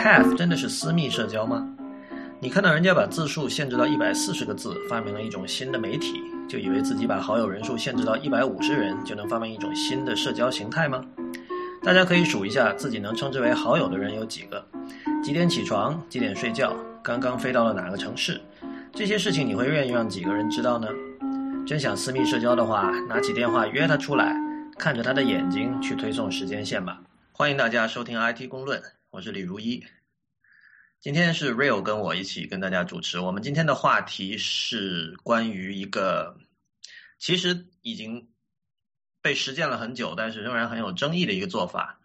Path 真的是私密社交吗？你看到人家把字数限制到一百四十个字，发明了一种新的媒体，就以为自己把好友人数限制到一百五十人，就能发明一种新的社交形态吗？大家可以数一下自己能称之为好友的人有几个，几点起床，几点睡觉，刚刚飞到了哪个城市，这些事情你会愿意让几个人知道呢？真想私密社交的话，拿起电话约他出来，看着他的眼睛去推送时间线吧。欢迎大家收听 IT 公论，我是李如一。今天是 Real 跟我一起跟大家主持。我们今天的话题是关于一个其实已经被实践了很久，但是仍然很有争议的一个做法，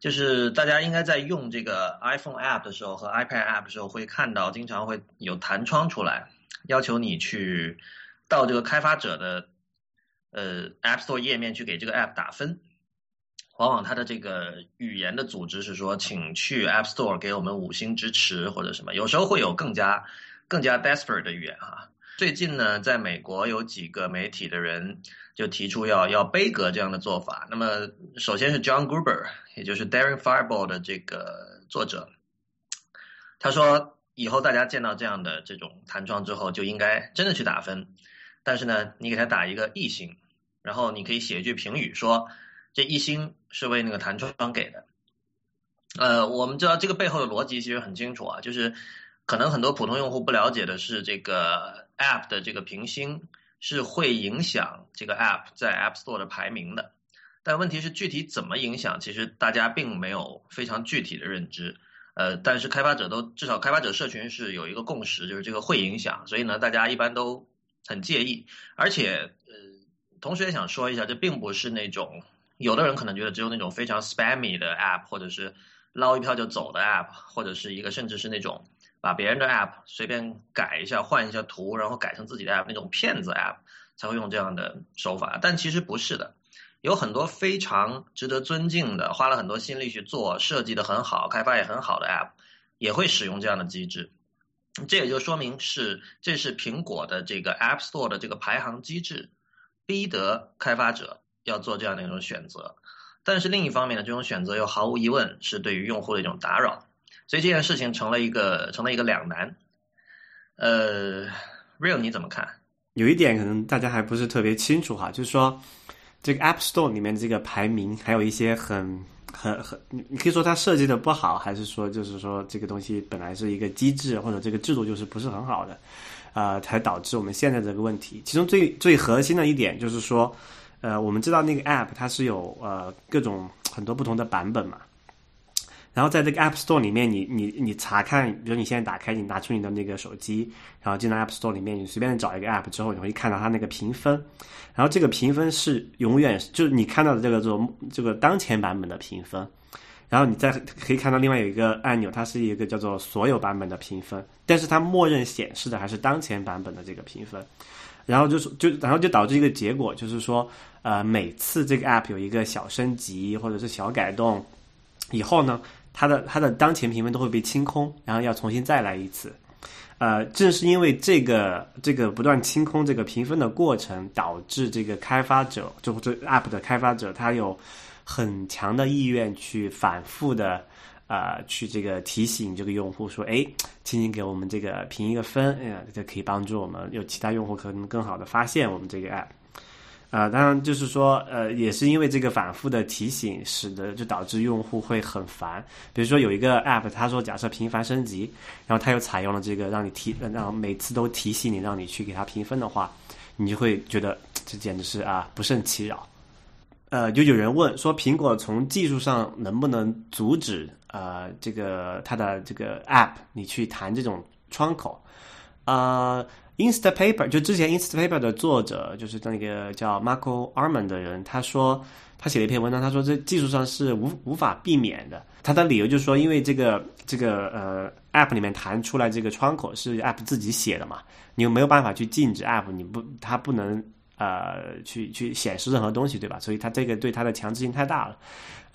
就是大家应该在用这个 iPhone App 的时候和 iPad App 的时候会看到，经常会有弹窗出来，要求你去到这个开发者的呃 App Store 页面去给这个 App 打分。往往它的这个语言的组织是说，请去 App Store 给我们五星支持或者什么。有时候会有更加更加 desperate 的语言哈。最近呢，在美国有几个媒体的人就提出要要背格这样的做法。那么，首先是 John Gruber，也就是 Darin Fireball 的这个作者，他说以后大家见到这样的这种弹窗之后，就应该真的去打分。但是呢，你给他打一个一星，然后你可以写一句评语说。这一星是为那个弹窗给的，呃，我们知道这个背后的逻辑其实很清楚啊，就是可能很多普通用户不了解的是，这个 App 的这个评星是会影响这个 App 在 App Store 的排名的，但问题是具体怎么影响，其实大家并没有非常具体的认知，呃，但是开发者都至少开发者社群是有一个共识，就是这个会影响，所以呢，大家一般都很介意，而且呃，同时也想说一下，这并不是那种。有的人可能觉得只有那种非常 spammy 的 app，或者是捞一票就走的 app，或者是一个甚至是那种把别人的 app 随便改一下、换一下图，然后改成自己的 app 那种骗子 app 才会用这样的手法。但其实不是的，有很多非常值得尊敬的、花了很多心力去做、设计的很好、开发也很好的 app，也会使用这样的机制。这也就说明是这是苹果的这个 App Store 的这个排行机制，逼得开发者。要做这样的一种选择，但是另一方面呢，这种选择又毫无疑问是对于用户的一种打扰，所以这件事情成了一个成了一个两难。呃，Real 你怎么看？有一点可能大家还不是特别清楚哈，就是说这个 App Store 里面这个排名还有一些很很很，你可以说它设计的不好，还是说就是说这个东西本来是一个机制或者这个制度就是不是很好的，啊，才导致我们现在这个问题。其中最最核心的一点就是说。呃，我们知道那个 App 它是有呃各种很多不同的版本嘛，然后在这个 App Store 里面，你你你查看，比如你现在打开，你拿出你的那个手机，然后进到 App Store 里面，你随便找一个 App 之后，你会看到它那个评分，然后这个评分是永远就是你看到的这个这种这个当前版本的评分，然后你再可以看到另外有一个按钮，它是一个叫做所有版本的评分，但是它默认显示的还是当前版本的这个评分。然后就是就然后就导致一个结果，就是说，呃，每次这个 app 有一个小升级或者是小改动，以后呢，它的它的当前评分都会被清空，然后要重新再来一次。呃，正是因为这个这个不断清空这个评分的过程，导致这个开发者就这 app 的开发者他有很强的意愿去反复的。啊，去这个提醒这个用户说，哎，请你给我们这个评一个分，哎呀，这可以帮助我们有其他用户可能更好的发现我们这个 app。啊，当然就是说，呃，也是因为这个反复的提醒，使得就导致用户会很烦。比如说有一个 app，他说假设频繁升级，然后他又采用了这个让你提，让每次都提醒你，让你去给他评分的话，你就会觉得这简直是啊不胜其扰。呃，就有人问说，苹果从技术上能不能阻止？呃，这个它的这个 App，你去弹这种窗口，啊，Instapaper 就之前 Instapaper 的作者就是那个叫 Marco Arman 的人，他说他写了一篇文章，他说这技术上是无无法避免的。他的理由就是说，因为这个这个呃 App 里面弹出来这个窗口是 App 自己写的嘛，你又没有办法去禁止 App，你不它不能呃去去显示任何东西，对吧？所以它这个对它的强制性太大了。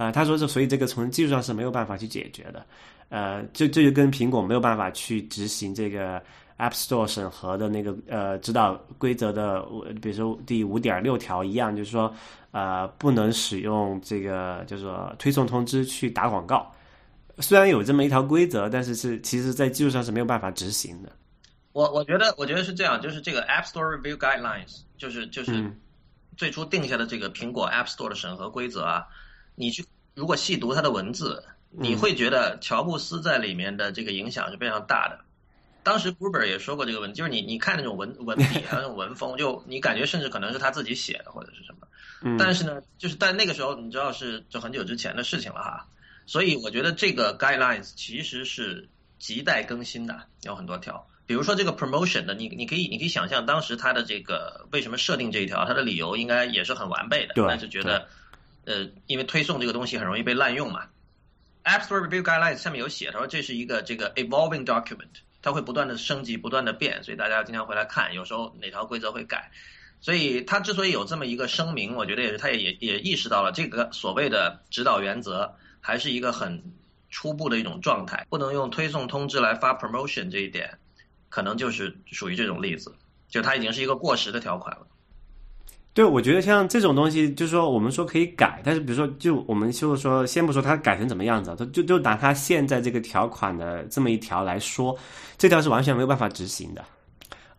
啊，他说这，所以这个从技术上是没有办法去解决的，呃，这这就跟苹果没有办法去执行这个 App Store 审核的那个呃指导规则的，比如说第五点六条一样，就是说，呃，不能使用这个就是说推送通知去打广告，虽然有这么一条规则，但是是其实在技术上是没有办法执行的。我我觉得我觉得是这样，就是这个 App Store Review Guidelines，就是就是最初定下的这个苹果 App Store 的审核规则啊，你去如果细读他的文字，你会觉得乔布斯在里面的这个影响是非常大的。当时 Gruber 也说过这个问题，就是你你看那种文文笔啊，那种文风，就你感觉甚至可能是他自己写的或者是什么。但是呢，就是在那个时候，你知道是就很久之前的事情了哈。所以我觉得这个 guidelines 其实是亟待更新的，有很多条。比如说这个 promotion 的，你你可以你可以想象当时他的这个为什么设定这一条，他的理由应该也是很完备的。但是觉得，呃，因为推送这个东西很容易被滥用嘛。App Store Review Guidelines 下面有写，他说这是一个这个 evolving document。它会不断的升级，不断的变，所以大家经常回来看，有时候哪条规则会改，所以他之所以有这么一个声明，我觉得也是它也也意识到了这个所谓的指导原则还是一个很初步的一种状态，不能用推送通知来发 promotion 这一点，可能就是属于这种例子，就它已经是一个过时的条款了。对，我觉得像这种东西，就是说我们说可以改，但是比如说，就我们就是说，先不说它改成怎么样子，它就就拿它现在这个条款的这么一条来说，这条是完全没有办法执行的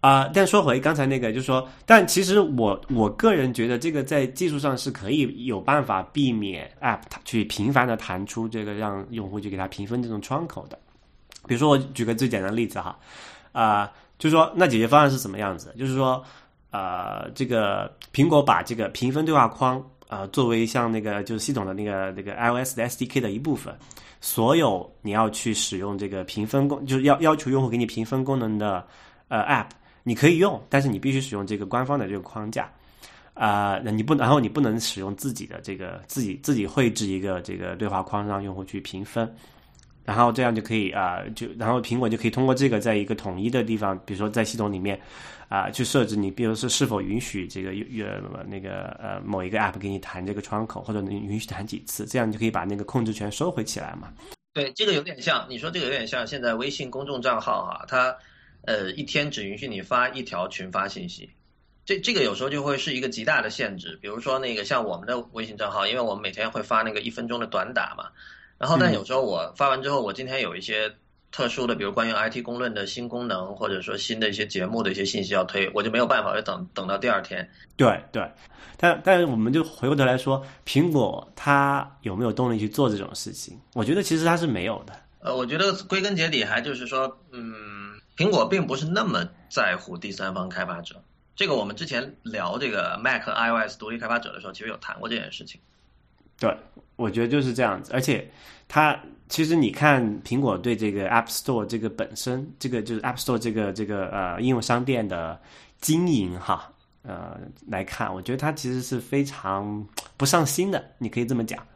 啊。但说回刚才那个，就是说，但其实我我个人觉得，这个在技术上是可以有办法避免 App 去频繁的弹出这个让用户去给它评分这种窗口的。比如说，我举个最简单的例子哈，啊，就是说，那解决方案是什么样子？就是说。呃，这个苹果把这个评分对话框啊，作为像那个就是系统的那个那个 iOS 的 SDK 的一部分，所有你要去使用这个评分功，就是要要求用户给你评分功能的呃 App，你可以用，但是你必须使用这个官方的这个框架啊，那你不，然后你不能使用自己的这个自己自己绘制一个这个对话框让用户去评分，然后这样就可以啊，就然后苹果就可以通过这个在一个统一的地方，比如说在系统里面。啊，去设置你，比如说是否允许这个呃那个呃某一个 app 给你弹这个窗口，或者你允许弹几次，这样你就可以把那个控制权收回起来嘛。对，这个有点像你说这个有点像现在微信公众账号哈，它呃一天只允许你发一条群发信息，这这个有时候就会是一个极大的限制。比如说那个像我们的微信账号，因为我们每天会发那个一分钟的短打嘛，然后但有时候我发完之后，我今天有一些。特殊的，比如关于 IT 公论的新功能，或者说新的一些节目的一些信息要推，我就没有办法，要等等到第二天。对对，但但是我们就回过头来说，苹果它有没有动力去做这种事情？我觉得其实它是没有的。呃，我觉得归根结底还就是说，嗯，苹果并不是那么在乎第三方开发者。这个我们之前聊这个 Mac、iOS 独立开发者的时候，其实有谈过这件事情。对，我觉得就是这样子，而且它。其实你看，苹果对这个 App Store 这个本身，这个就是 App Store 这个这个呃应用商店的经营哈，呃来看，我觉得它其实是非常不上心的，你可以这么讲。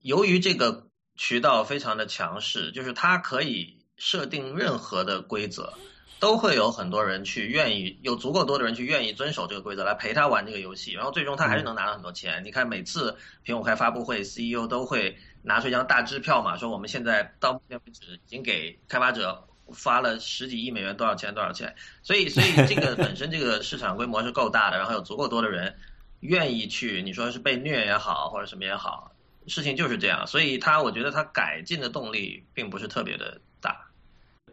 由于这个渠道非常的强势，就是它可以设定任何的规则。都会有很多人去愿意，有足够多的人去愿意遵守这个规则来陪他玩这个游戏，然后最终他还是能拿到很多钱。你看每次苹果开发布会，CEO 都会拿出一张大支票嘛，说我们现在到目前为止已经给开发者发了十几亿美元，多少钱多少钱。所以，所以这个本身这个市场规模是够大的，然后有足够多的人愿意去，你说是被虐也好，或者什么也好，事情就是这样。所以他，我觉得他改进的动力并不是特别的。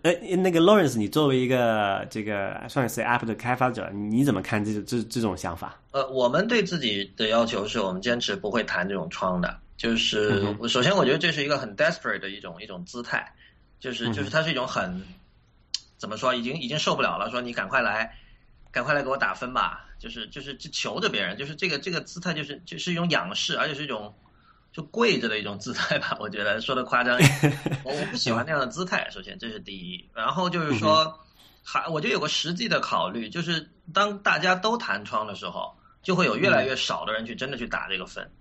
哎，那个 Lawrence，你作为一个这个算是 App 的开发者，你怎么看这这这种想法？呃，我们对自己的要求是我们坚持不会弹这种窗的。就是首先，我觉得这是一个很 desperate 的一种一种姿态，就是就是它是一种很怎么说，已经已经受不了了，说你赶快来，赶快来给我打分吧，就是就是求着别人，就是这个这个姿态就是就是一种仰视，而且是一种。就跪着的一种姿态吧，我觉得说的夸张一点，我我不喜欢那样的姿态。首先这是第一，然后就是说，还我就有个实际的考虑，就是当大家都弹窗的时候，就会有越来越少的人去真的去打这个分。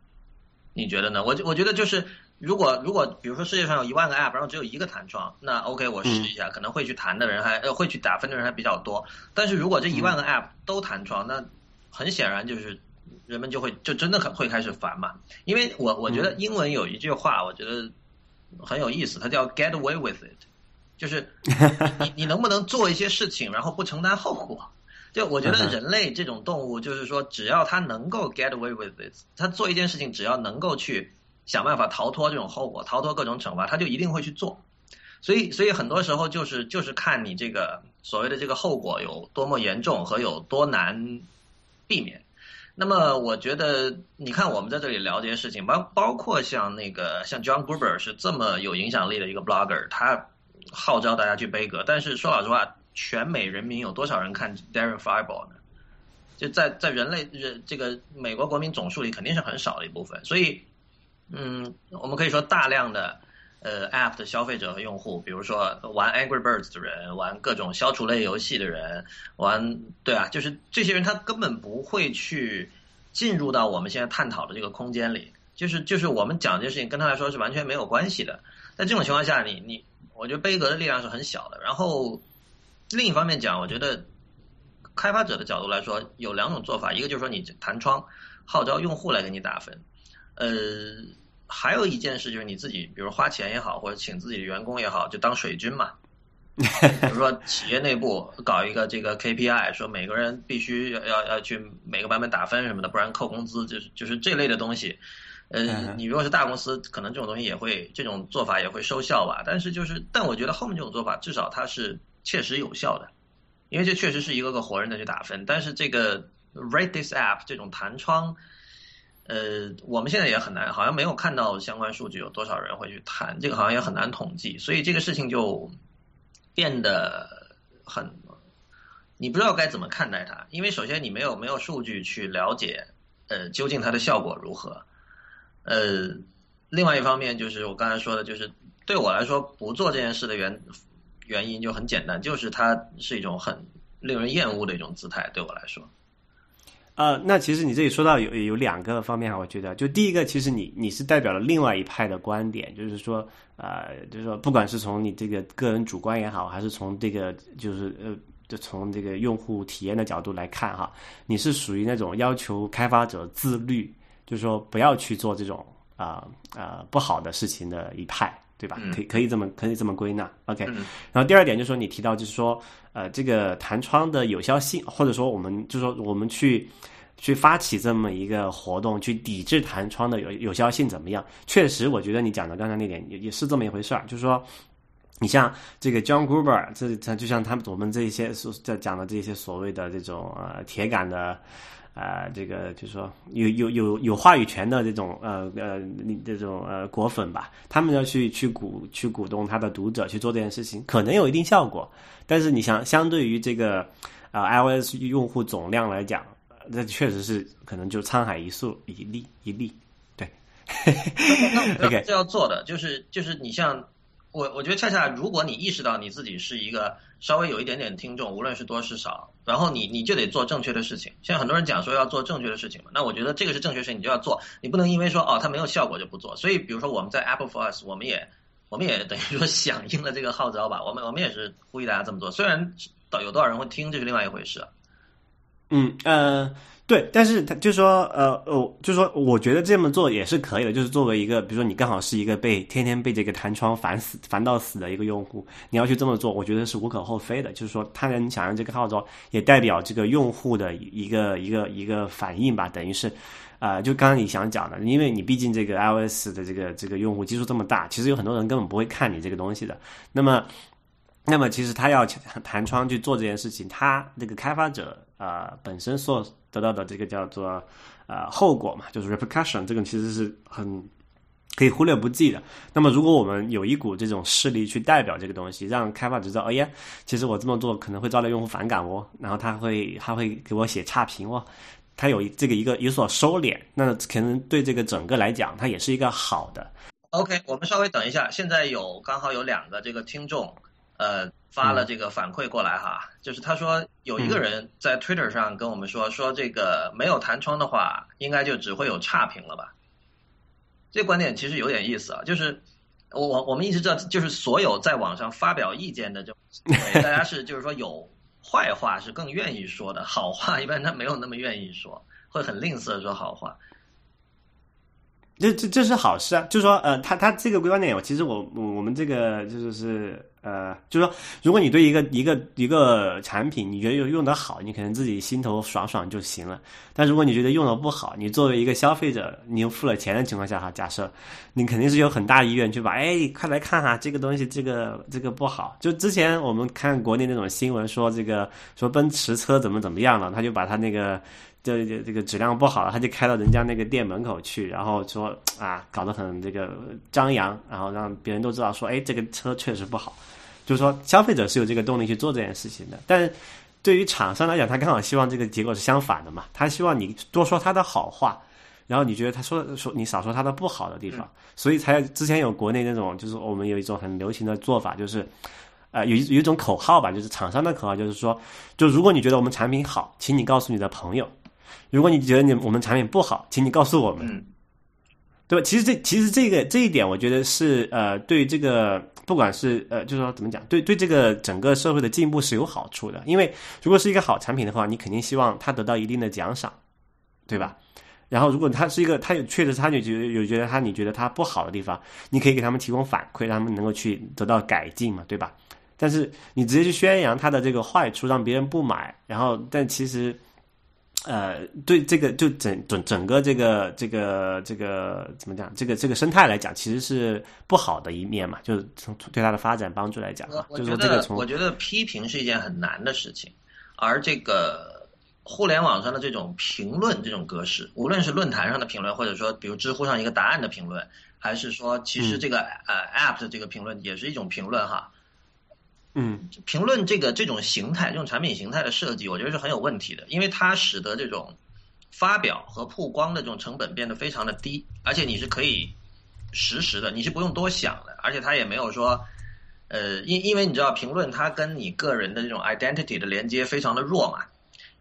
你觉得呢？我我觉得就是如果如果比如说世界上有一万个 app，然后只有一个弹窗，那 OK 我试一下，可能会去弹的人还呃会去打分的人还比较多。但是如果这一万个 app 都弹窗，那很显然就是。人们就会就真的很会开始烦嘛，因为我我觉得英文有一句话，我觉得很有意思，它叫 “get away with it”，就是你 你能不能做一些事情，然后不承担后果？就我觉得人类这种动物，就是说只要它能够 get away with it，它做一件事情只要能够去想办法逃脱这种后果，逃脱各种惩罚，他就一定会去做。所以，所以很多时候就是就是看你这个所谓的这个后果有多么严重和有多难避免。那么，我觉得你看我们在这里聊这些事情，包包括像那个像 John Gruber 是这么有影响力的一个 blogger，他号召大家去背歌。但是说老实话，全美人民有多少人看 Darren Fireball 呢？就在在人类人这个美国国民总数里，肯定是很少的一部分。所以，嗯，我们可以说大量的。呃，App 的消费者和用户，比如说玩 Angry Birds 的人，玩各种消除类游戏的人，玩对啊，就是这些人他根本不会去进入到我们现在探讨的这个空间里，就是就是我们讲这件事情跟他来说是完全没有关系的。在这种情况下，你你，我觉得贝格的力量是很小的。然后另一方面讲，我觉得开发者的角度来说，有两种做法，一个就是说你弹窗号召用户来给你打分，呃。还有一件事就是你自己，比如花钱也好，或者请自己的员工也好，就当水军嘛。比如说企业内部搞一个这个 KPI，说每个人必须要要要去每个版本打分什么的，不然扣工资，就是就是这类的东西。呃，你如果是大公司，可能这种东西也会这种做法也会收效吧。但是就是，但我觉得后面这种做法至少它是切实有效的，因为这确实是一个个活人的去打分。但是这个 Rate this app 这种弹窗。呃，我们现在也很难，好像没有看到相关数据，有多少人会去谈这个，好像也很难统计，所以这个事情就变得很，你不知道该怎么看待它，因为首先你没有没有数据去了解，呃，究竟它的效果如何，呃，另外一方面就是我刚才说的，就是对我来说不做这件事的原原因就很简单，就是它是一种很令人厌恶的一种姿态，对我来说。呃，那其实你这里说到有有两个方面哈，我觉得就第一个，其实你你是代表了另外一派的观点，就是说，呃，就是说，不管是从你这个个人主观也好，还是从这个就是呃，就从这个用户体验的角度来看哈，你是属于那种要求开发者自律，就是说不要去做这种啊啊不好的事情的一派。对吧？可以可以这么可以这么归纳，OK。然后第二点就是说，你提到就是说，呃，这个弹窗的有效性，或者说我们就是说我们去去发起这么一个活动，去抵制弹窗的有有效性怎么样？确实，我觉得你讲的刚才那点也也是这么一回事儿，就是说，你像这个 John Gruber，这他就像他们我们这些所在讲的这些所谓的这种呃铁杆的。啊，这个就是说有有有有话语权的这种呃呃这种呃果粉吧，他们要去去鼓去鼓动他的读者去做这件事情，可能有一定效果。但是你想，相对于这个呃 iOS 用户总量来讲，那确实是可能就沧海一粟一粒一粒。对，OK，这要做的就是就是你像我，我觉得恰恰如果你意识到你自己是一个。稍微有一点点听众，无论是多是少，然后你你就得做正确的事情。现在很多人讲说要做正确的事情嘛，那我觉得这个是正确事情，你就要做，你不能因为说哦它没有效果就不做。所以比如说我们在 Apple for Us，我们也我们也等于说响应了这个号召吧，我们我们也是呼吁大家这么做。虽然到有多少人会听，这是另外一回事。嗯呃。对，但是他就说，呃，哦，就说，我觉得这么做也是可以的。就是作为一个，比如说你刚好是一个被天天被这个弹窗烦死、烦到死的一个用户，你要去这么做，我觉得是无可厚非的。就是说，他能响应这个号召，也代表这个用户的一个一个一个反应吧。等于是，啊，就刚刚你想讲的，因为你毕竟这个 iOS 的这个这个用户基数这么大，其实有很多人根本不会看你这个东西的。那么，那么其实他要弹窗去做这件事情，他那个开发者啊本身所得到的这个叫做呃后果嘛，就是 repercussion，这个其实是很可以忽略不计的。那么，如果我们有一股这种势力去代表这个东西，让开发者知道，哎呀，其实我这么做可能会招来用户反感哦，然后他会他会给我写差评哦，他有这个一个有所收敛，那可能对这个整个来讲，它也是一个好的。OK，我们稍微等一下，现在有刚好有两个这个听众。呃，发了这个反馈过来哈，就是他说有一个人在 Twitter 上跟我们说，说这个没有弹窗的话，应该就只会有差评了吧？这观点其实有点意思啊，就是我我我们一直知道，就是所有在网上发表意见的，就大家是就是说有坏话是更愿意说的，好话一般他没有那么愿意说，会很吝啬说好话。这这这是好事啊，就是说，呃，他他这个观点，我其实我我我们这个就是是呃，就是说，如果你对一个一个一个产品，你觉得用用的好，你可能自己心头爽爽就行了。但如果你觉得用的不好，你作为一个消费者，你又付了钱的情况下哈，假设你肯定是有很大意愿去把，哎，快来看哈，这个东西这个这个不好。就之前我们看国内那种新闻说这个说奔驰车怎么怎么样了，他就把他那个。这这这个质量不好了，他就开到人家那个店门口去，然后说啊，搞得很这个张扬，然后让别人都知道说，哎，这个车确实不好。就是说，消费者是有这个动力去做这件事情的，但是对于厂商来讲，他刚好希望这个结果是相反的嘛，他希望你多说他的好话，然后你觉得他说说你少说他的不好的地方，所以才之前有国内那种，就是我们有一种很流行的做法，就是，呃，有一有一种口号吧，就是厂商的口号，就是说，就如果你觉得我们产品好，请你告诉你的朋友。如果你觉得你我们产品不好，请你告诉我们，对吧？其实这其实这个这一点，我觉得是呃，对这个不管是呃，就是说怎么讲，对对这个整个社会的进步是有好处的。因为如果是一个好产品的话，你肯定希望它得到一定的奖赏，对吧？然后如果它是一个，它有确实它就觉得有觉得它你觉得它不好的地方，你可以给他们提供反馈，让他们能够去得到改进嘛，对吧？但是你直接去宣扬它的这个坏处，让别人不买，然后但其实。呃，对这个就整整整个这个这个这个怎么讲？这个这个生态来讲，其实是不好的一面嘛。就是从对它的发展帮助来讲啊，就是说这个从我觉得批评是一件很难的事情，而这个互联网上的这种评论这种格式，无论是论坛上的评论，或者说比如知乎上一个答案的评论，还是说其实这个呃 App 的这个评论也是一种评论哈。嗯，评论这个这种形态，这种产品形态的设计，我觉得是很有问题的，因为它使得这种发表和曝光的这种成本变得非常的低，而且你是可以实时的，你是不用多想的，而且它也没有说，呃，因因为你知道评论它跟你个人的这种 identity 的连接非常的弱嘛。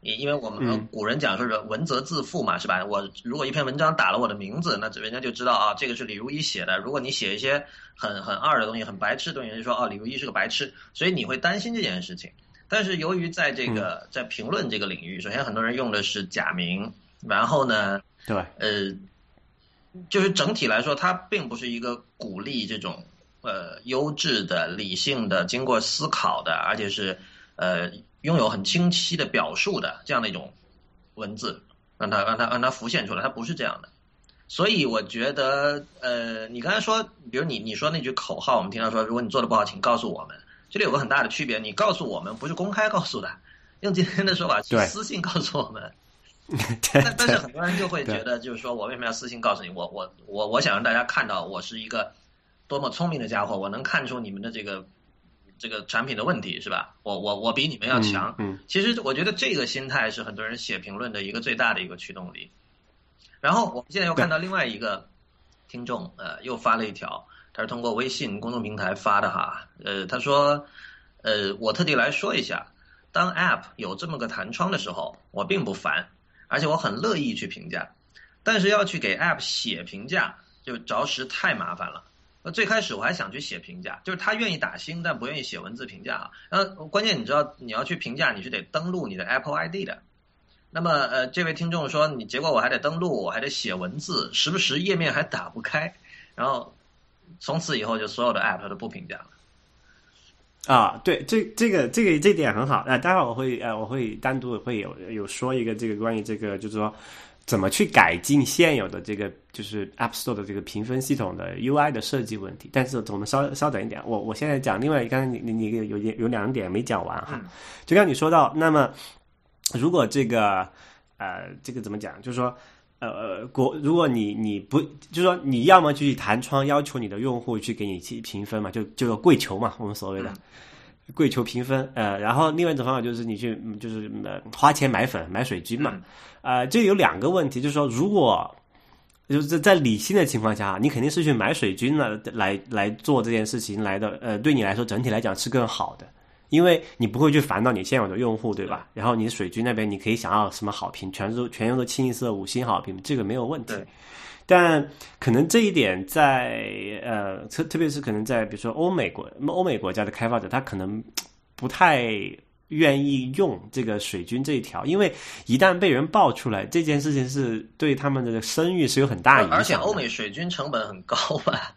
因因为我们古人讲说是文则自负嘛，是吧？我如果一篇文章打了我的名字，那人家就知道啊，这个是李如一写的。如果你写一些很很二的东西、很白痴的东西，人就说哦，李如一是个白痴。所以你会担心这件事情。但是由于在这个在评论这个领域，首先很多人用的是假名，然后呢，对，呃，就是整体来说，它并不是一个鼓励这种呃优质的、理性的、经过思考的，而且是呃。拥有很清晰的表述的这样的一种文字，让它让它让它浮现出来，它不是这样的。所以我觉得，呃，你刚才说，比如你你说那句口号，我们听到说，如果你做的不好，请告诉我们。这里有个很大的区别，你告诉我们不是公开告诉的，用今天的说法是，私信告诉我们。但但是很多人就会觉得，就是说我为什么要私信告诉你？我我我我想让大家看到我是一个多么聪明的家伙，我能看出你们的这个。这个产品的问题是吧？我我我比你们要强。嗯，其实我觉得这个心态是很多人写评论的一个最大的一个驱动力。然后我们现在又看到另外一个听众，呃，又发了一条，他是通过微信公众平台发的哈。呃，他说，呃，我特地来说一下，当 App 有这么个弹窗的时候，我并不烦，而且我很乐意去评价。但是要去给 App 写评价，就着实太麻烦了。最开始我还想去写评价，就是他愿意打星，但不愿意写文字评价啊。然后关键你知道，你要去评价，你是得登录你的 Apple ID 的。那么呃，这位听众说，你结果我还得登录，我还得写文字，时不时页面还打不开。然后从此以后，就所有的 App 都不评价了。啊，对，这这个这个这点很好。呃，待会儿我会呃我会单独会有有说一个这个关于这个就是说。怎么去改进现有的这个就是 App Store 的这个评分系统的 UI 的设计问题？但是我们稍稍等一点，我我现在讲另外，刚才你你你有有两点没讲完哈。就刚你说到，那么如果这个呃这个怎么讲？就是说呃如果你你不就是说你要么去弹窗要求你的用户去给你去评分嘛，就就跪求嘛，我们所谓的。跪求评分，呃，然后另外一种方法就是你去，就是呃花钱买粉、买水军嘛，呃，这有两个问题，就是说，如果就是在理性的情况下，你肯定是去买水军了，来来做这件事情来的，呃，对你来说整体来讲是更好的，因为你不会去烦到你现有的用户，对吧？然后你水军那边你可以想要什么好评，全都全用的清一色五星好评，这个没有问题。但可能这一点在呃，特特别是可能在比如说欧美国欧美国家的开发者，他可能不太愿意用这个水军这一条，因为一旦被人爆出来，这件事情是对他们的声誉是有很大影响。而且欧美水军成本很高吧？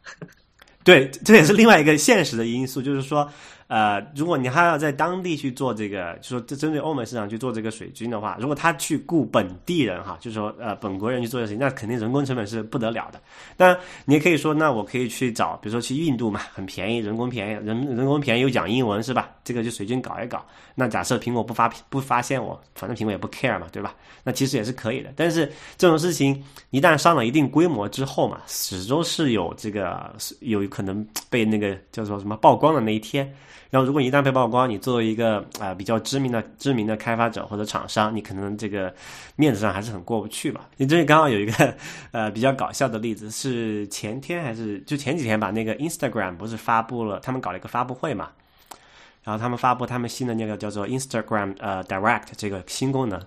对，这也是另外一个现实的因素，就是说。呃，如果你还要在当地去做这个，就说针对欧美市场去做这个水军的话，如果他去雇本地人哈，就是说呃本国人去做这事情，那肯定人工成本是不得了的。但你也可以说，那我可以去找，比如说去印度嘛，很便宜，人工便宜，人人工便宜又讲英文是吧？这个就水军搞一搞。那假设苹果不发不发现我，反正苹果也不 care 嘛，对吧？那其实也是可以的。但是这种事情一旦上了一定规模之后嘛，始终是有这个有可能被那个叫做什么曝光的那一天。然后，如果你一旦被曝光，你作为一个啊比较知名的知名的开发者或者厂商，你可能这个面子上还是很过不去吧。你这里刚好有一个 呃比较搞笑的例子，是前天还是就前几天吧？那个 Instagram 不是发布了，他们搞了一个发布会嘛？然后他们发布他们新的那个叫做 Instagram 呃 Direct 这个新功能，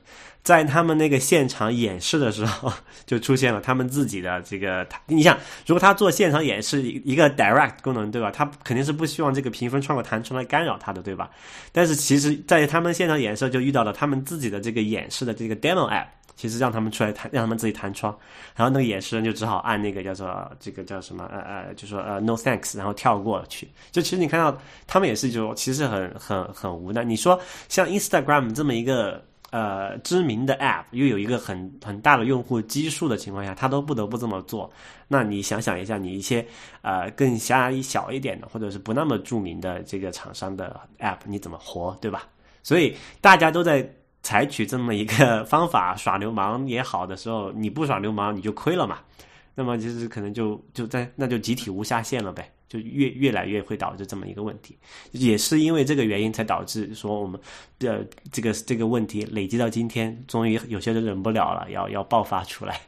在他们那个现场演示的时候，就出现了他们自己的这个。你想，如果他做现场演示一个 Direct 功能，对吧？他肯定是不希望这个评分窗口弹出来干扰他的，对吧？但是其实，在他们现场演示就遇到了他们自己的这个演示的这个 Demo App。其实让他们出来弹，让他们自己弹窗，然后那个演示人就只好按那个叫做这个叫什么呃呃，就说呃 no thanks，然后跳过去。就其实你看到他们也是就其实很很很无奈。你说像 Instagram 这么一个呃知名的 app，又有一个很很大的用户基数的情况下，他都不得不这么做。那你想想一下，你一些呃更狭小一点的，或者是不那么著名的这个厂商的 app，你怎么活，对吧？所以大家都在。采取这么一个方法耍流氓也好的时候，你不耍流氓你就亏了嘛。那么其实可能就就在那就集体无下限了呗，越越来越会导致这么一个问题。也是因为这个原因才导致说我们的这个这个问题累积到今天，终于有些人忍不了了，要要爆发出来。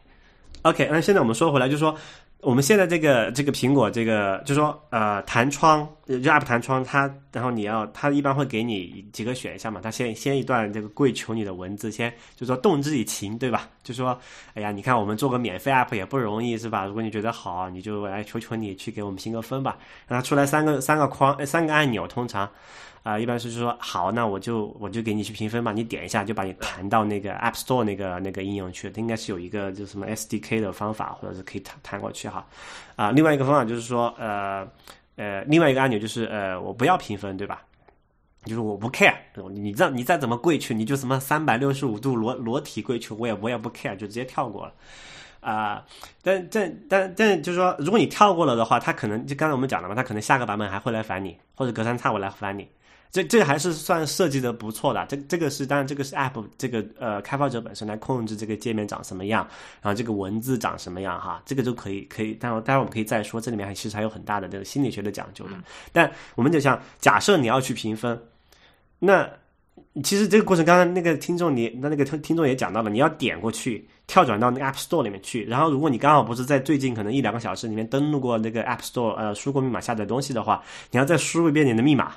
OK，那现在我们说回来，就说。我们现在这个这个苹果这个就说呃弹窗就 App 弹窗它然后你要它一般会给你几个选项嘛，它先先一段这个跪求你的文字，先就说动之以情对吧？就说哎呀你看我们做个免费 App 也不容易是吧？如果你觉得好，你就来求求你去给我们评个分吧。让它出来三个三个框三个按钮，通常。啊，一般是说好，那我就我就给你去评分吧，你点一下就把你弹到那个 App Store 那个那个应用去，它应该是有一个就什么 SDK 的方法，或者是可以弹弹过去哈。啊，另外一个方法就是说，呃呃，另外一个按钮就是呃，我不要评分，对吧？就是我不 care，你再你再怎么跪求，你就什么三百六十五度裸裸体跪求，我也我也不 care，就直接跳过了。啊，但但但但就是说，如果你跳过了的话，它可能就刚才我们讲了嘛，它可能下个版本还会来烦你，或者隔三差五来烦你。这这个还是算设计的不错的，这这个是当然这个是 App 这个呃开发者本身来控制这个界面长什么样，然后这个文字长什么样哈，这个就可以可以，待会待会我们可以再说，这里面还其实还有很大的这个心理学的讲究的。但我们就想假设你要去评分，那其实这个过程刚才那个听众你那那个听听众也讲到了，你要点过去跳转到那个 App Store 里面去，然后如果你刚好不是在最近可能一两个小时里面登录过那个 App Store 呃输过密码下载东西的话，你要再输入一遍你的密码。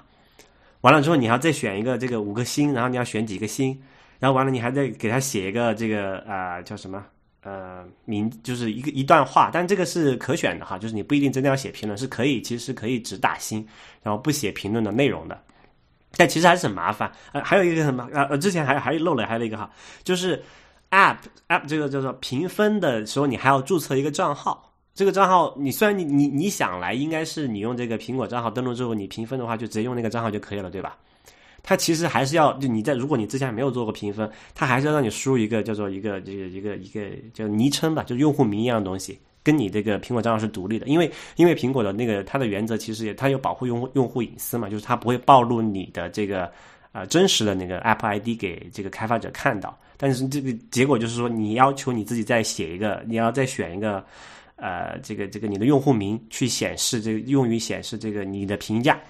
完了之后，你要再选一个这个五个星，然后你要选几个星，然后完了你还得给他写一个这个啊叫什么呃名，就是一个一段话，但这个是可选的哈，就是你不一定真的要写评论，是可以其实是可以只打星，然后不写评论的内容的，但其实还是很麻烦。呃，还有一个什么呃，之前还还漏了还有一个哈，就是 App App 这个叫做评分的时候，你还要注册一个账号。这个账号，你虽然你你你想来，应该是你用这个苹果账号登录之后，你评分的话就直接用那个账号就可以了，对吧？它其实还是要就你在如果你之前没有做过评分，它还是要让你输入一个叫做一个这个一个一个叫昵称吧，就用户名一样的东西，跟你这个苹果账号是独立的。因为因为苹果的那个它的原则其实也它有保护用户用户隐私嘛，就是它不会暴露你的这个呃真实的那个 App ID 给这个开发者看到。但是这个结果就是说，你要求你自己再写一个，你要再选一个。呃，这个这个你的用户名去显示这个用于显示这个你的评价，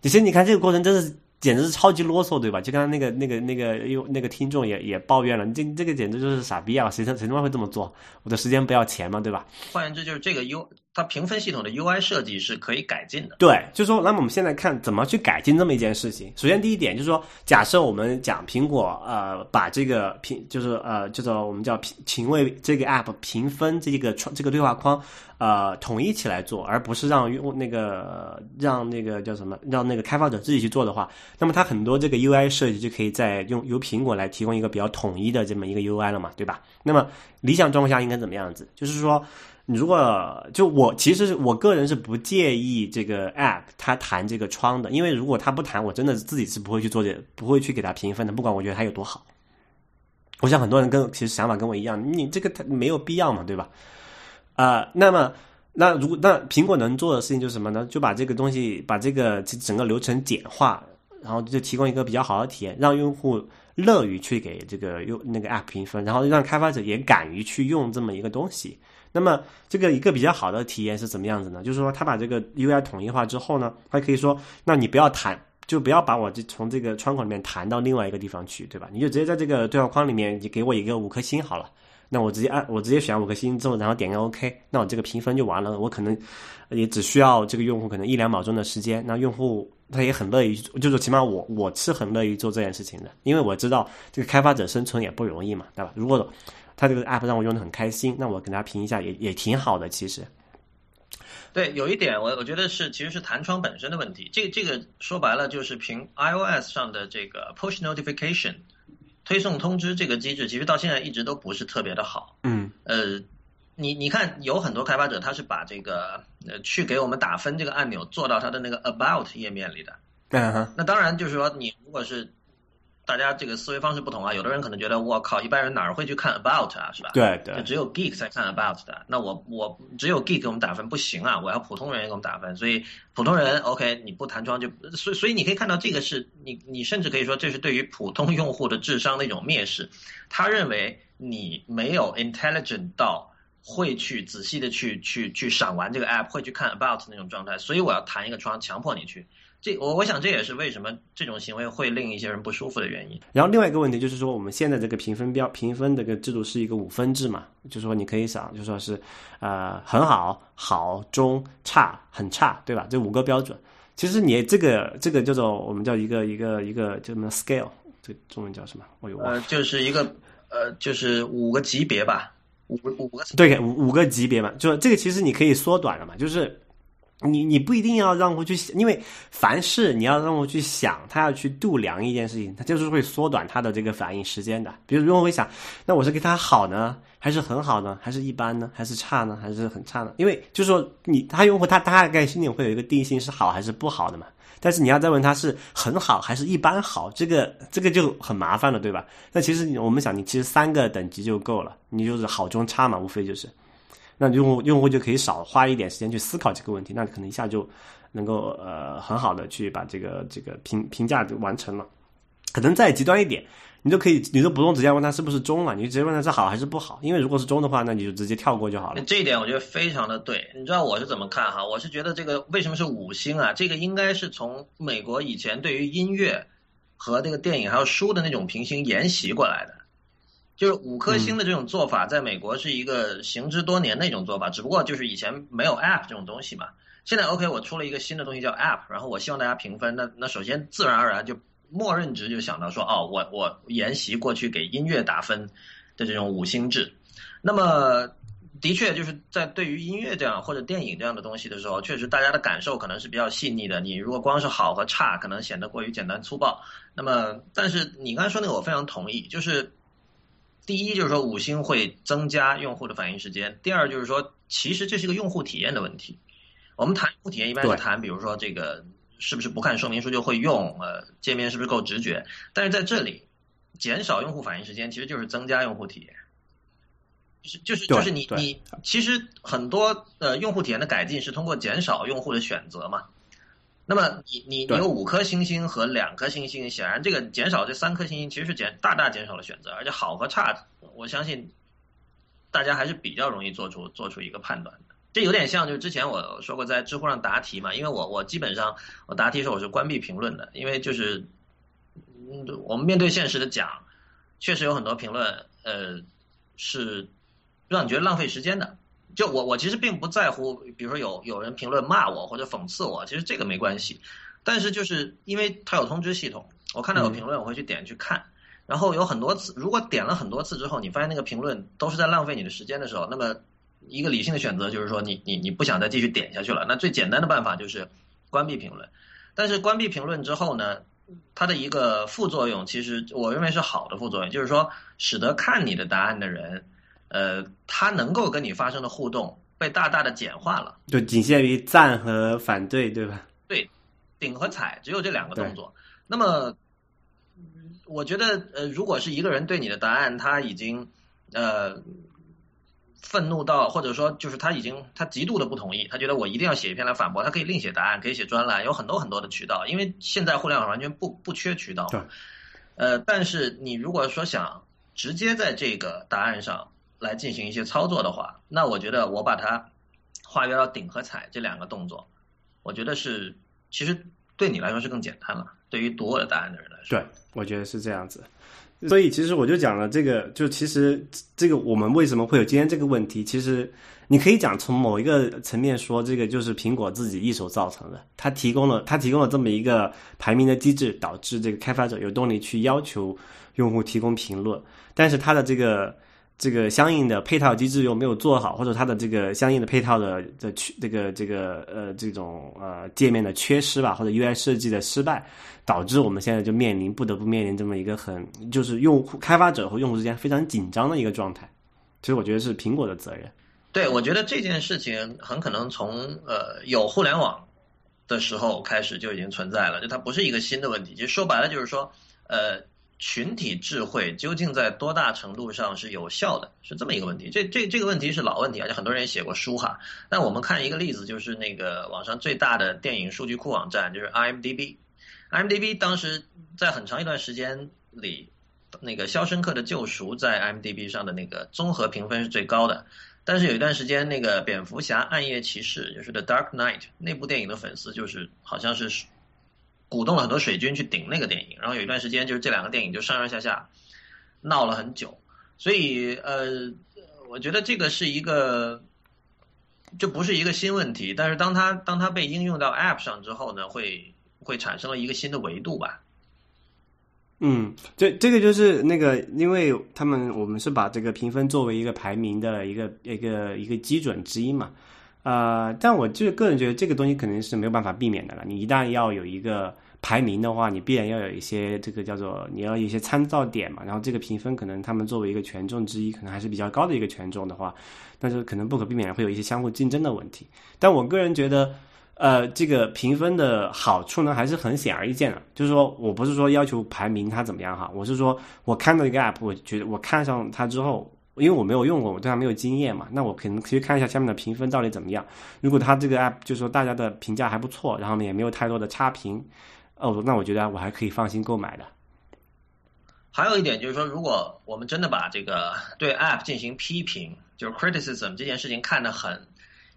其实你看这个过程真是简直是超级啰嗦，对吧？就刚刚那个那个那个用那个听众也也抱怨了，这这个简直就是傻逼啊！谁谁他妈会这么做？我的时间不要钱嘛，对吧？换言之，就是这个 U 它评分系统的 UI 设计是可以改进的。对，就是说，那么我们现在看怎么去改进这么一件事情。首先，第一点就是说，假设我们讲苹果，呃，把这个评，就是呃，叫做我们叫评，请为这个 App 评分这个窗这个对话框，呃，统一起来做，而不是让用那个让那个叫什么，让那个开发者自己去做的话，那么它很多这个 UI 设计就可以在用由苹果来提供一个比较统一的这么一个 UI 了嘛，对吧？那么理想状况下应该怎么样子？就是说。如果就我其实我个人是不介意这个 app 它弹这个窗的，因为如果它不弹，我真的自己是不会去做这，不会去给它评分的，不管我觉得它有多好。我想很多人跟其实想法跟我一样，你这个它没有必要嘛，对吧？啊，那么那如果那苹果能做的事情就是什么呢？就把这个东西把这个整个流程简化，然后就提供一个比较好的体验，让用户乐于去给这个用那个 app 评分，然后让开发者也敢于去用这么一个东西。那么这个一个比较好的体验是怎么样子呢？就是说他把这个 UI 统一化之后呢，他可以说，那你不要弹。就不要把我这从这个窗口里面弹到另外一个地方去，对吧？你就直接在这个对话框里面，你给我一个五颗星好了。那我直接按，我直接选五颗星之后，然后点个 OK，那我这个评分就完了。我可能也只需要这个用户可能一两秒钟的时间，那用户他也很乐意，就是起码我我是很乐意做这件事情的，因为我知道这个开发者生存也不容易嘛，对吧？如果他这个 app 让我用的很开心，那我给他评一下也也挺好的，其实。对，有一点我我觉得是其实是弹窗本身的问题。这这个说白了就是凭 iOS 上的这个 push notification 推送通知这个机制，其实到现在一直都不是特别的好。嗯。呃，你你看有很多开发者他是把这个呃去给我们打分这个按钮做到他的那个 about 页面里的。嗯哼。那当然就是说你如果是。大家这个思维方式不同啊，有的人可能觉得我靠，一般人哪儿会去看 about 啊，是吧？对对，就只有 geek 才看 about 的。那我我只有 geek 给我们打分不行啊，我要普通人也给我们打分。所以普通人 OK，你不弹窗就所以所以你可以看到这个是你你甚至可以说这是对于普通用户的智商的一种蔑视。他认为你没有 intelligent 到会去仔细的去去去赏玩这个 app，会去看 about 那种状态，所以我要弹一个窗，强迫你去。这我我想这也是为什么这种行为会令一些人不舒服的原因。然后另外一个问题就是说，我们现在这个评分标评分这个制度是一个五分制嘛，就是说你可以想，就说是呃很好、好、中、差、很差，对吧？这五个标准。其实你这个这个叫做我们叫一个一个一个叫什么 scale，这中文叫什么？我有呃，就是一个呃，就是五个级别吧，五五个对五五个级别嘛，就这个其实你可以缩短了嘛，就是。你你不一定要让我去想，因为凡事你要让我去想，他要去度量一件事情，他就是会缩短他的这个反应时间的。比如用户会想，那我是给他好呢，还是很好呢，还是一般呢，还是差呢，还是很差呢？因为就是说，你他用户他大概心里会有一个定性是好还是不好的嘛。但是你要再问他是很好还是一般好，这个这个就很麻烦了，对吧？那其实我们想，你其实三个等级就够了，你就是好中差嘛，无非就是。那用户用户就可以少花一点时间去思考这个问题，那可能一下就能够呃很好的去把这个这个评评价就完成了。可能再极端一点，你就可以你都不用直接问他是不是中了，你就直接问他是好还是不好。因为如果是中的话，那你就直接跳过就好了。这一点我觉得非常的对。你知道我是怎么看哈？我是觉得这个为什么是五星啊？这个应该是从美国以前对于音乐和这个电影还有书的那种评星沿袭过来的。就是五颗星的这种做法，在美国是一个行之多年的一种做法，只不过就是以前没有 App 这种东西嘛。现在 OK，我出了一个新的东西叫 App，然后我希望大家评分，那那首先自然而然就默认值就想到说，哦，我我沿袭过去给音乐打分的这种五星制。那么的确就是在对于音乐这样或者电影这样的东西的时候，确实大家的感受可能是比较细腻的。你如果光是好和差，可能显得过于简单粗暴。那么，但是你刚才说那个，我非常同意，就是。第一就是说五星会增加用户的反应时间，第二就是说其实这是一个用户体验的问题。我们谈用户体验一般是谈，比如说这个是不是不看说明书就会用，呃，界面是不是够直觉。但是在这里，减少用户反应时间其实就是增加用户体验，就是就是就是你你其实很多呃用户体验的改进是通过减少用户的选择嘛。那么你你你有五颗星星和两颗星星，显然这个减少这三颗星星其实是减大大减少了选择，而且好和差，我相信大家还是比较容易做出做出一个判断的。这有点像就是之前我说过在知乎上答题嘛，因为我我基本上我答题时候我是关闭评论的，因为就是嗯我们面对现实的讲，确实有很多评论呃是让你觉得浪费时间的。就我我其实并不在乎，比如说有有人评论骂我或者讽刺我，其实这个没关系。但是就是因为它有通知系统，我看到有评论我会去点去看。然后有很多次，如果点了很多次之后，你发现那个评论都是在浪费你的时间的时候，那么一个理性的选择就是说你你你不想再继续点下去了。那最简单的办法就是关闭评论。但是关闭评论之后呢，它的一个副作用，其实我认为是好的副作用，就是说使得看你的答案的人。呃，他能够跟你发生的互动被大大的简化了，就仅限于赞和反对，对吧？对，顶和踩只有这两个动作。那么，我觉得呃，如果是一个人对你的答案他已经呃。愤怒到，或者说就是他已经他极度的不同意，他觉得我一定要写一篇来反驳，他可以另写答案，可以写专栏，有很多很多的渠道，因为现在互联网完全不不缺渠道。对。呃，但是你如果说想直接在这个答案上来进行一些操作的话，那我觉得我把它划约到顶和踩这两个动作，我觉得是其实对你来说是更简单了，对于读我的答案的人来说。对，我觉得是这样子。所以其实我就讲了这个，就其实这个我们为什么会有今天这个问题？其实你可以讲从某一个层面说，这个就是苹果自己一手造成的。它提供了它提供了这么一个排名的机制，导致这个开发者有动力去要求用户提供评论，但是它的这个。这个相应的配套机制又没有做好，或者它的这个相应的配套的的缺这个这个呃这种呃界面的缺失吧，或者 UI 设计的失败，导致我们现在就面临不得不面临这么一个很就是用户开发者和用户之间非常紧张的一个状态。其实我觉得是苹果的责任。对，我觉得这件事情很可能从呃有互联网的时候开始就已经存在了，就它不是一个新的问题。其实说白了就是说呃。群体智慧究竟在多大程度上是有效的？是这么一个问题。这这这个问题是老问题，而且很多人也写过书哈。那我们看一个例子，就是那个网上最大的电影数据库网站，就是 IMDB。IMDB 当时在很长一段时间里，那个《肖申克的救赎》在 IMDB 上的那个综合评分是最高的。但是有一段时间，那个《蝙蝠侠：暗夜骑士》就是《The Dark Knight》那部电影的粉丝就是好像是。鼓动了很多水军去顶那个电影，然后有一段时间就是这两个电影就上上下下闹了很久，所以呃，我觉得这个是一个这不是一个新问题，但是当它当它被应用到 App 上之后呢，会会产生了一个新的维度吧。嗯，这这个就是那个，因为他们我们是把这个评分作为一个排名的一个一个一个基准之一嘛。呃，但我就是个人觉得这个东西肯定是没有办法避免的了。你一旦要有一个排名的话，你必然要有一些这个叫做你要有一些参照点嘛。然后这个评分可能他们作为一个权重之一，可能还是比较高的一个权重的话，那就可能不可避免会有一些相互竞争的问题。但我个人觉得，呃，这个评分的好处呢，还是很显而易见的。就是说我不是说要求排名它怎么样哈，我是说我看到一个 app，我觉得我看上它之后。因为我没有用过，我对它没有经验嘛，那我可能可以看一下下面的评分到底怎么样。如果它这个 app 就是说大家的评价还不错，然后呢也没有太多的差评，哦，那我觉得我还可以放心购买的。还有一点就是说，如果我们真的把这个 对 app 进行批评，就是 criticism 这件事情看得很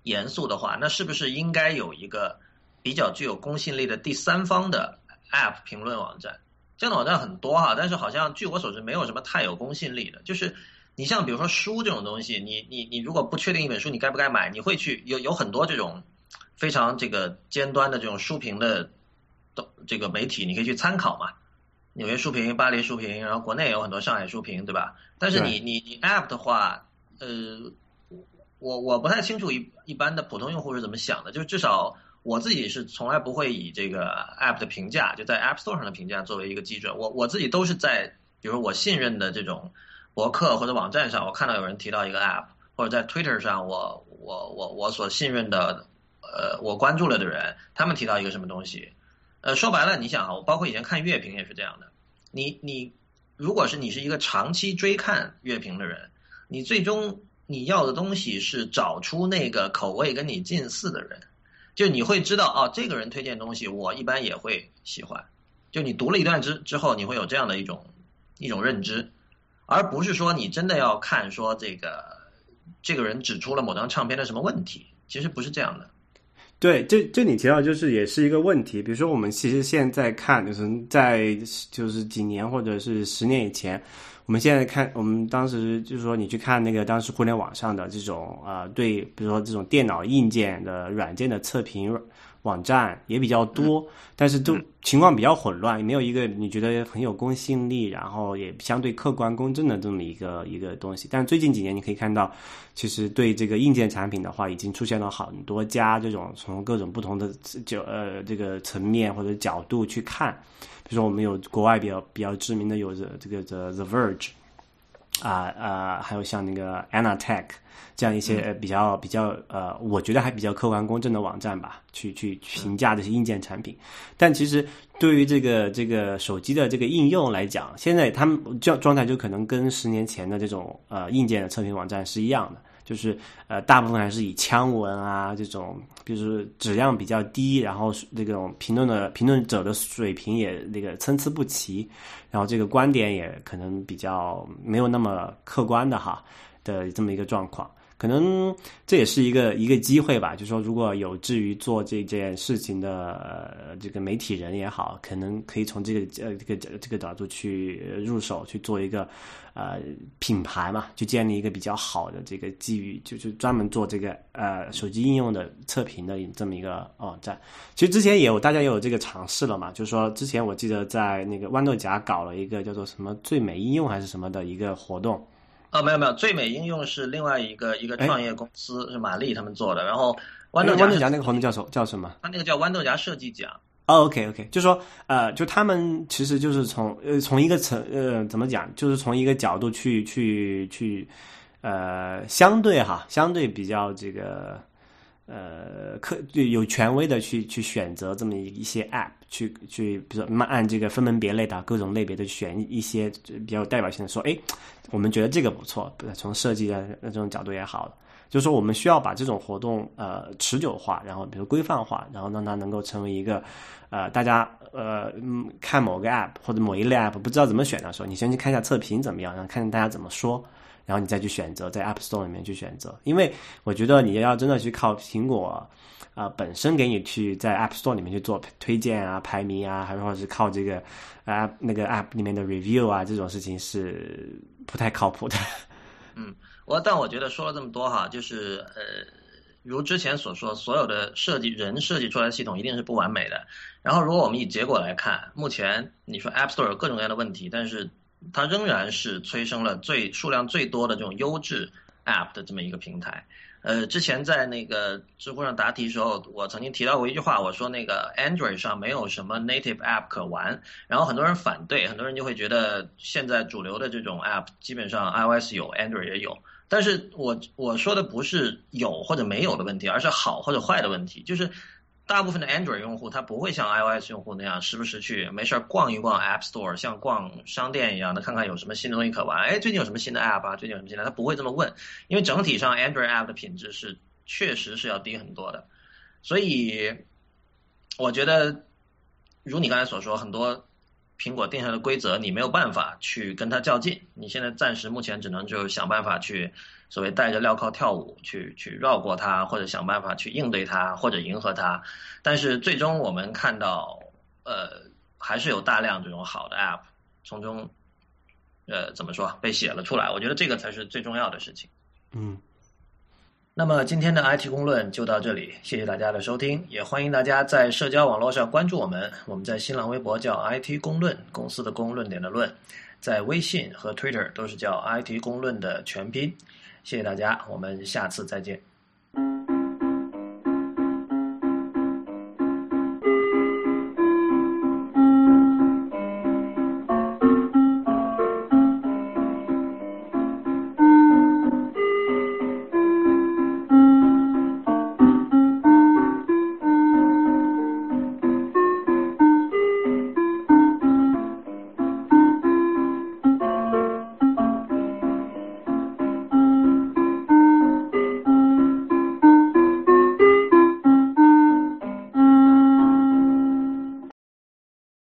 严肃的话，那是不是应该有一个比较具有公信力的第三方的 app 评论网站？这样的网站很多哈，但是好像据我所知没有什么太有公信力的，就是。你像比如说书这种东西，你你你如果不确定一本书你该不该买，你会去有有很多这种非常这个尖端的这种书评的这个媒体，你可以去参考嘛。纽约书评、巴黎书评，然后国内也有很多上海书评，对吧？但是你你你 App 的话，呃，我我不太清楚一一般的普通用户是怎么想的，就至少我自己是从来不会以这个 App 的评价，就在 App Store 上的评价作为一个基准。我我自己都是在比如说我信任的这种。博客或者网站上，我看到有人提到一个 App，或者在 Twitter 上，我我我我所信任的，呃，我关注了的人，他们提到一个什么东西，呃，说白了，你想啊，我包括以前看乐评也是这样的，你你如果是你是一个长期追看乐评的人，你最终你要的东西是找出那个口味跟你近似的人，就你会知道哦，这个人推荐东西，我一般也会喜欢，就你读了一段之之后，你会有这样的一种一种认知。而不是说你真的要看说这个这个人指出了某张唱片的什么问题，其实不是这样的。对，这这你提到就是也是一个问题。比如说我们其实现在看，就是在就是几年或者是十年以前，我们现在看，我们当时就是说你去看那个当时互联网上的这种啊，对，比如说这种电脑硬件的软件的测评。网站也比较多，但是都情况比较混乱，也没有一个你觉得很有公信力，然后也相对客观公正的这么一个一个东西。但最近几年你可以看到，其实对这个硬件产品的话，已经出现了很多家这种从各种不同的角呃这个层面或者角度去看，比如说我们有国外比较比较知名的有这这个 The The Verge，啊啊，还有像那个 Anatech 这样一些比较比较呃，我觉得还比较客观公正的网站吧，去去评价这些硬件产品。但其实对于这个这个手机的这个应用来讲，现在他们状状态就可能跟十年前的这种呃硬件的测评网站是一样的。就是呃，大部分还是以枪文啊这种，就是质量比较低，然后那种评论的评论者的水平也那个参差不齐，然后这个观点也可能比较没有那么客观的哈的这么一个状况。可能这也是一个一个机会吧，就说，如果有志于做这件事情的呃这个媒体人也好，可能可以从这个呃这个这个角度去入手去做一个呃品牌嘛，去建立一个比较好的这个基于，就是专门做这个呃手机应用的测评的这么一个网站。其实之前也有大家也有这个尝试了嘛，就是说之前我记得在那个豌豆荚搞了一个叫做什么最美应用还是什么的一个活动。哦，没有没有，最美应用是另外一个一个创业公司，是玛丽他们做的。然后豌豆荚那个活动叫什叫什么？他那个叫豌豆荚设计奖。哦，OK OK，就说呃，就他们其实就是从呃从一个层呃怎么讲，就是从一个角度去去去呃相对哈，相对比较这个。呃，可有权威的去去选择这么一一些 App，去去，比如说按这个分门别类的各种类别的选一些比较有代表性的，说，哎，我们觉得这个不错，从设计的那种角度也好，就是说我们需要把这种活动呃持久化，然后比如规范化，然后让它能够成为一个呃大家呃看某个 App 或者某一类 App 不知道怎么选的时候，你先去看一下测评怎么样，然后看看大家怎么说。然后你再去选择在 App Store 里面去选择，因为我觉得你要真的去靠苹果啊本身给你去在 App Store 里面去做推荐啊、排名啊，还是或者是靠这个啊那个 App 里面的 Review 啊这种事情是不太靠谱的。嗯，我但我觉得说了这么多哈，就是呃，如之前所说，所有的设计人设计出来的系统一定是不完美的。然后如果我们以结果来看，目前你说 App Store 有各种各样的问题，但是它仍然是催生了最数量最多的这种优质 App 的这么一个平台。呃，之前在那个知乎上答题时候，我曾经提到过一句话，我说那个 Android 上没有什么 native App 可玩，然后很多人反对，很多人就会觉得现在主流的这种 App 基本上 iOS 有，Android 也有。但是我我说的不是有或者没有的问题，而是好或者坏的问题，就是。大部分的 Android 用户他不会像 iOS 用户那样时不时去没事逛一逛 App Store，像逛商店一样的看看有什么新的东西可玩。哎，最近有什么新的 App 啊？最近有什么新的？他不会这么问，因为整体上 Android App 的品质是确实是要低很多的。所以我觉得，如你刚才所说，很多苹果定下的规则你没有办法去跟它较劲。你现在暂时目前只能就想办法去。所谓带着镣铐跳舞去去绕过它，或者想办法去应对它，或者迎合它，但是最终我们看到，呃，还是有大量这种好的 App 从中，呃，怎么说被写了出来？我觉得这个才是最重要的事情。嗯，那么今天的 IT 公论就到这里，谢谢大家的收听，也欢迎大家在社交网络上关注我们。我们在新浪微博叫 IT 公论，公司的公论点的论，在微信和 Twitter 都是叫 IT 公论的全拼。谢谢大家，我们下次再见。